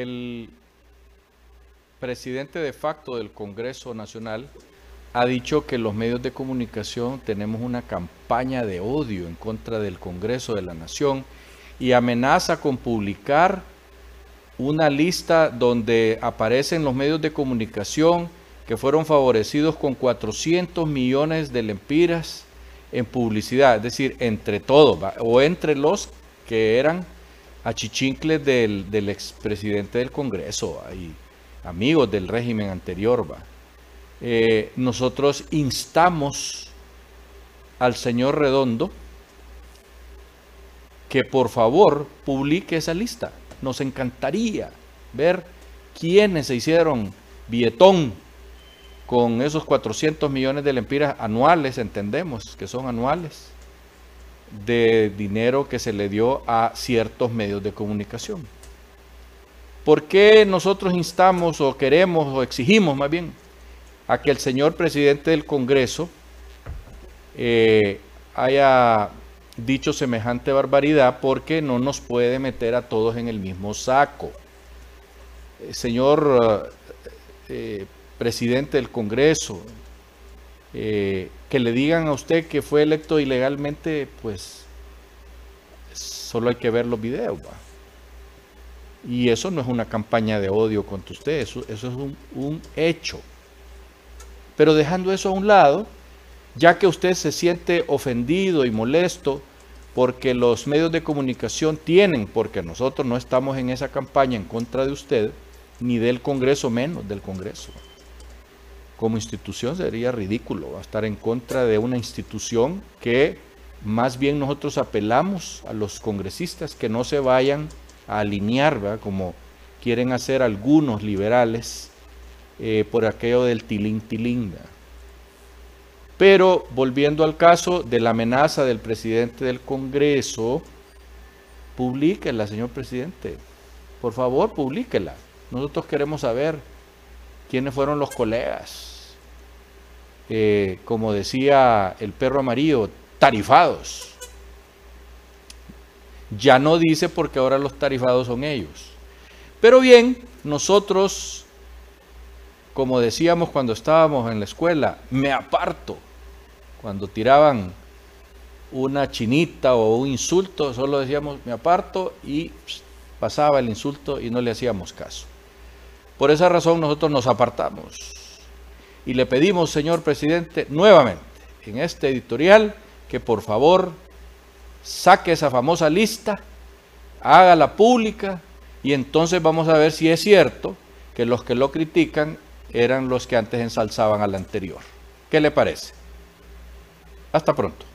el presidente de facto del Congreso Nacional ha dicho que los medios de comunicación tenemos una campaña de odio en contra del Congreso de la Nación y amenaza con publicar una lista donde aparecen los medios de comunicación que fueron favorecidos con 400 millones de lempiras en publicidad, es decir, entre todos, o entre los que eran achichincles del, del expresidente del Congreso y amigos del régimen anterior. ¿va? Eh, nosotros instamos al señor Redondo que por favor publique esa lista. Nos encantaría ver quiénes se hicieron billetón con esos 400 millones de lempiras anuales, entendemos que son anuales, de dinero que se le dio a ciertos medios de comunicación. ¿Por qué nosotros instamos o queremos o exigimos más bien a que el señor presidente del Congreso eh, haya dicho semejante barbaridad? Porque no nos puede meter a todos en el mismo saco. Eh, señor eh, presidente del Congreso, que le digan a usted que fue electo ilegalmente, pues solo hay que ver los videos. Y eso no es una campaña de odio contra usted, eso, es un, hecho. Pero dejando eso a un lado, ya que usted se siente ofendido y molesto porque los medios de comunicación tienen, porque nosotros no estamos en esa campaña en contra de usted, ni del Congreso menos del Congreso. Como institución sería ridículo estar en contra de una institución que más bien nosotros apelamos a los congresistas que no se vayan a alinear, como quieren hacer algunos liberales eh, por aquello del tilín. Pero volviendo al caso de la amenaza del presidente del Congreso, publíquela, señor presidente. Por favor, publíquela. Nosotros queremos saber quiénes fueron los colegas. Eh, como decía el perro amarillo, tarifados. Ya no dice porque ahora los tarifados son ellos. Pero bien, nosotros, como decíamos cuando estábamos en la escuela, me aparto. Cuando tiraban una chinita o un insulto, solo decíamos me aparto y pasaba el insulto y no le hacíamos caso. Por esa razón nosotros nos apartamos y le pedimos, señor presidente, nuevamente en este editorial que por favor saque esa famosa lista, hágala pública y entonces vamos a ver si es cierto que los que lo critican eran los que antes ensalzaban al anterior. ¿Qué le parece? Hasta pronto.